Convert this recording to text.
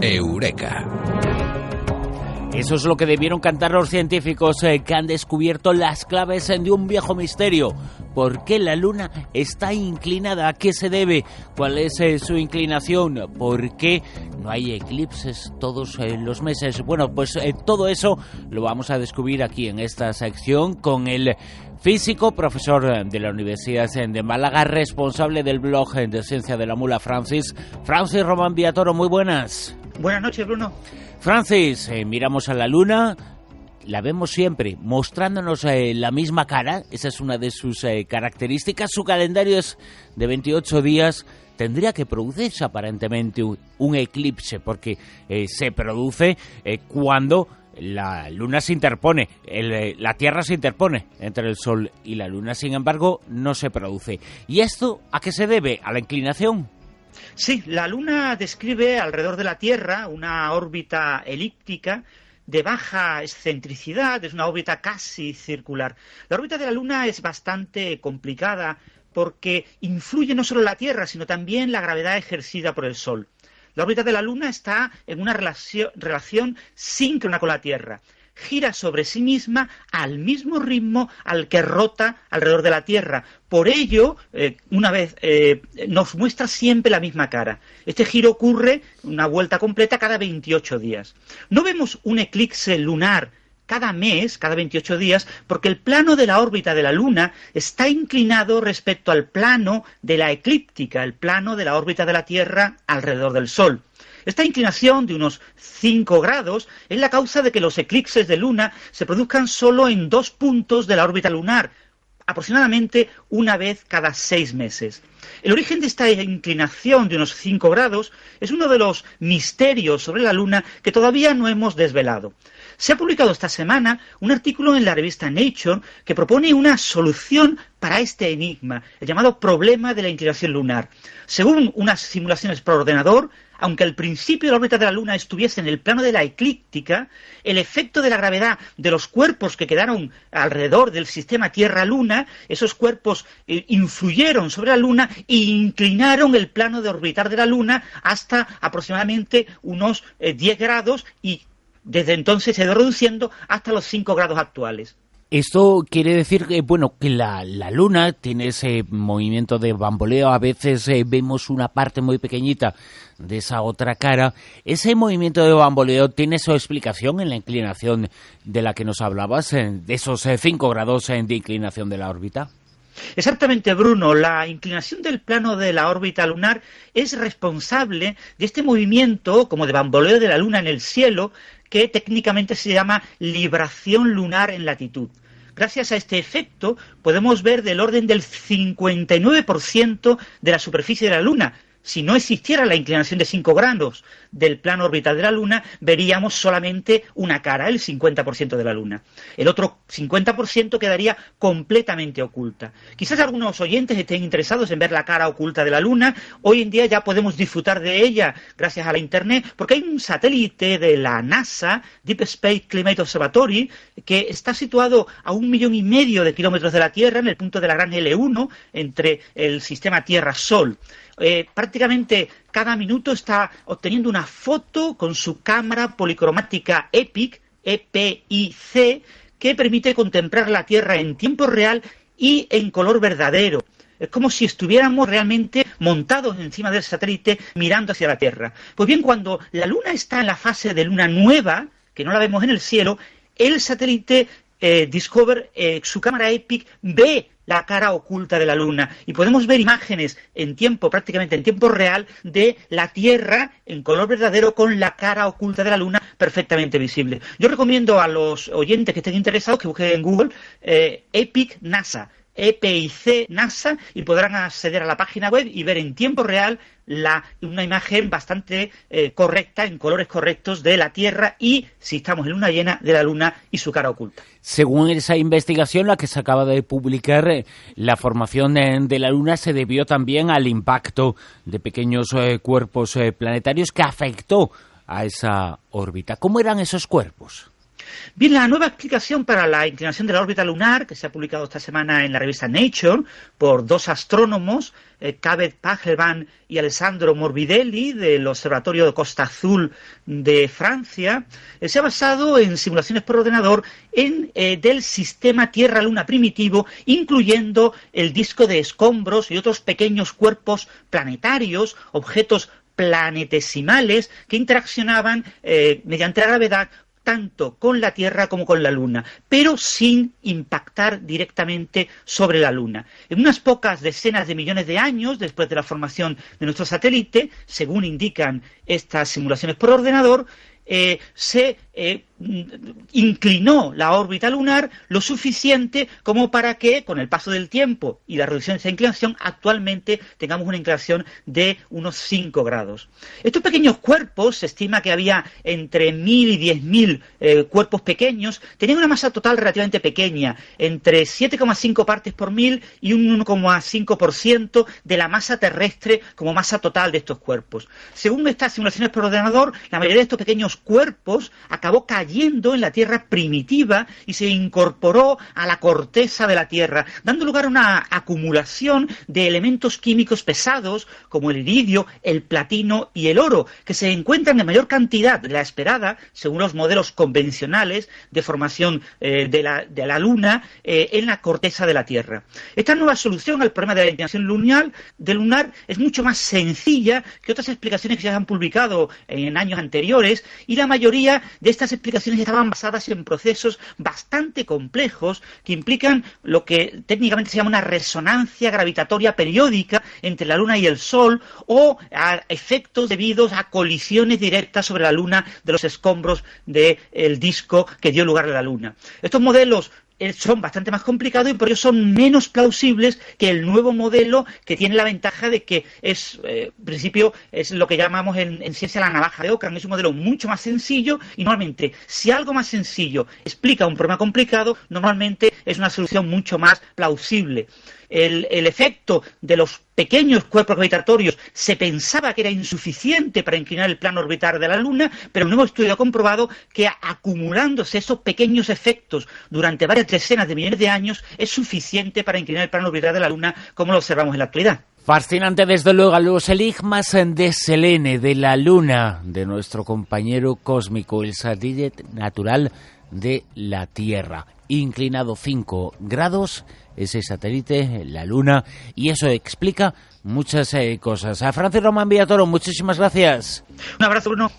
Eureka. Eso es lo que debieron cantar los científicos eh, que han descubierto las claves de un viejo misterio. ¿Por qué la Luna está inclinada? ¿A qué se debe? ¿Cuál es eh, su inclinación? ¿Por qué no hay eclipses todos eh, los meses? Bueno, pues todo eso lo vamos a descubrir aquí en esta sección con el físico, profesor de la Universidad de Málaga, responsable del blog de Ciencia de la Mula, Francis. Francis Román Viatoro, muy buenas. Buenas noches, Bruno. Francis, eh, miramos a la luna, la vemos siempre mostrándonos eh, la misma cara, esa es una de sus eh, características, su calendario es de 28 días, tendría que producirse aparentemente un, eclipse, porque se produce cuando la luna se interpone, la Tierra se interpone entre el Sol y la luna, sin embargo no se produce. ¿Y esto a qué se debe? ¿A la inclinación? Sí, la Luna describe alrededor de la Tierra una órbita elíptica de baja excentricidad, es una órbita casi circular. La órbita de la Luna es bastante complicada porque influye no solo la Tierra, sino también la gravedad ejercida por el Sol. La órbita de la Luna está en una relación, relación síncrona con la Tierra gira sobre sí misma al mismo ritmo al que rota alrededor de la Tierra. Por ello, eh, una vez, eh, nos muestra siempre la misma cara. Este giro ocurre una vuelta completa cada 28 días. No vemos un eclipse lunar cada mes, cada 28 días, porque el plano de la órbita de la Luna está inclinado respecto al plano de la eclíptica, el plano de la órbita de la Tierra alrededor del Sol. Esta inclinación de unos 5 grados es la causa de que los eclipses de luna se produzcan solo en dos puntos de la órbita lunar, aproximadamente una vez cada seis meses. El origen de esta inclinación de unos 5 grados es uno de los misterios sobre la Luna que todavía no hemos desvelado. Se ha publicado esta semana un artículo en la revista Nature que propone una solución para este enigma, el llamado problema de la inclinación lunar. Según unas simulaciones por ordenador, aunque al principio la órbita de la Luna estuviese en el plano de la eclíptica, el efecto de la gravedad de los cuerpos que quedaron alrededor del sistema Tierra-Luna, esos cuerpos eh, influyeron sobre la Luna e inclinaron el plano de orbitar de la Luna hasta aproximadamente unos 10 eh, grados y desde entonces se ha ido reduciendo hasta los 5 grados actuales. Esto quiere decir que, bueno, que la, Luna tiene ese movimiento de bamboleo. A veces eh, vemos una parte muy pequeñita de esa otra cara. Ese movimiento de bamboleo tiene su explicación en la inclinación de la que nos hablabas, de esos 5 eh, grados de inclinación de la órbita. Exactamente, Bruno. La inclinación del plano de la órbita lunar es responsable de este movimiento como de bamboleo de la Luna en el cielo que técnicamente se llama libración lunar en latitud. Gracias a este efecto podemos ver del orden del 59% de la superficie de la Luna, si no existiera la inclinación de 5 grados del plano orbital de la Luna, veríamos solamente una cara, el 50% de la Luna. El otro 50% quedaría completamente oculta. Quizás algunos oyentes estén interesados en ver la cara oculta de la Luna. Hoy en día ya podemos disfrutar de ella gracias a la Internet, porque hay un satélite de la NASA, Deep Space Climate Observatory, que está situado a un millón y medio de kilómetros de la Tierra, en el punto de la gran L1, entre el sistema Tierra-Sol. Eh, prácticamente cada minuto está obteniendo una foto con su cámara policromática EPIC, EPIC, que permite contemplar la Tierra en tiempo real y en color verdadero. Es como si estuviéramos realmente montados encima del satélite mirando hacia la Tierra. Pues bien, cuando la Luna está en la fase de luna nueva, que no la vemos en el cielo, el satélite eh, Discover, eh, su cámara EPIC, ve la cara oculta de la Luna y podemos ver imágenes en tiempo, prácticamente en tiempo real, de la Tierra en color verdadero con la cara oculta de la Luna perfectamente visible. Yo recomiendo a los oyentes que estén interesados que busquen en Google eh, EPIC NASA EPIC NASA y podrán acceder a la página web y ver en tiempo real una imagen bastante eh, correcta, en colores correctos de la Tierra y, si estamos en luna llena, de la Luna y su cara oculta. Según esa investigación, la que se acaba de publicar, eh, la formación de la Luna se debió también al impacto de pequeños eh, cuerpos planetarios que afectó a esa órbita. ¿Cómo eran esos cuerpos? Bien, la nueva explicación para la inclinación de la órbita lunar, que se ha publicado esta semana en la revista Nature por dos astrónomos, eh, Pagelsman y Alessandro Morbidelli del Observatorio de Costa Azul de Francia, eh, se ha basado en simulaciones por ordenador en, eh, del sistema Tierra-Luna primitivo, incluyendo el disco de escombros y otros pequeños cuerpos planetarios, objetos planetesimales que interaccionaban eh, mediante la gravedad tanto con la Tierra como con la Luna, pero sin impactar directamente sobre la Luna. En unas pocas decenas de millones de años después de la formación de nuestro satélite, según indican estas simulaciones por ordenador, eh, se eh, inclinó la órbita lunar lo suficiente como para que, con el paso del tiempo y la reducción de esa inclinación, actualmente tengamos una inclinación de unos 5 grados. Estos pequeños cuerpos, se estima que había entre 1.000 y 10.000 eh, cuerpos pequeños, tenían una masa total relativamente pequeña, entre 7,5 partes por mil y un 1,5% de la masa terrestre como masa total de estos cuerpos. Según estas simulaciones por ordenador, la mayoría de estos pequeños cuerpos acabó cayendo en la Tierra primitiva y se incorporó a la corteza de la Tierra, dando lugar a una acumulación de elementos químicos pesados como el iridio, el platino y el oro, que se encuentran en mayor cantidad de la esperada, según los modelos convencionales de formación eh, de, la, de, la, Luna, eh, en la corteza de la Tierra. Esta nueva solución al problema de la inclinación lunar, de lunar es mucho más sencilla que otras explicaciones que se han publicado en años anteriores y la mayoría de estas explicaciones estaban basadas en procesos bastante complejos que implican lo que técnicamente se llama una resonancia gravitatoria periódica entre la Luna y el Sol o efectos debidos a colisiones directas sobre la Luna de los escombros del disco que dio lugar a la Luna. Estos modelos son bastante más complicados y por ello son menos plausibles que el nuevo modelo que tiene la ventaja de que es, eh, en principio, es lo que llamamos en, en, ciencia la navaja de Ockham. Es un modelo mucho más sencillo y normalmente, si algo más sencillo explica un problema complicado, normalmente es una solución mucho más plausible el, efecto de los pequeños cuerpos gravitatorios se pensaba que era insuficiente para inclinar el plano orbital de la Luna, pero el nuevo estudio ha comprobado que acumulándose esos pequeños efectos durante varias decenas de millones de años es suficiente para inclinar el plano orbital de la Luna como lo observamos en la actualidad. Fascinante desde luego los enigmas de Selene, de la Luna, de nuestro compañero cósmico, el satélite natural de la Tierra, inclinado 5 grados ese satélite, la Luna, y eso explica muchas eh, cosas. A Francis Román Villatoro, muchísimas gracias. Un abrazo, Bruno.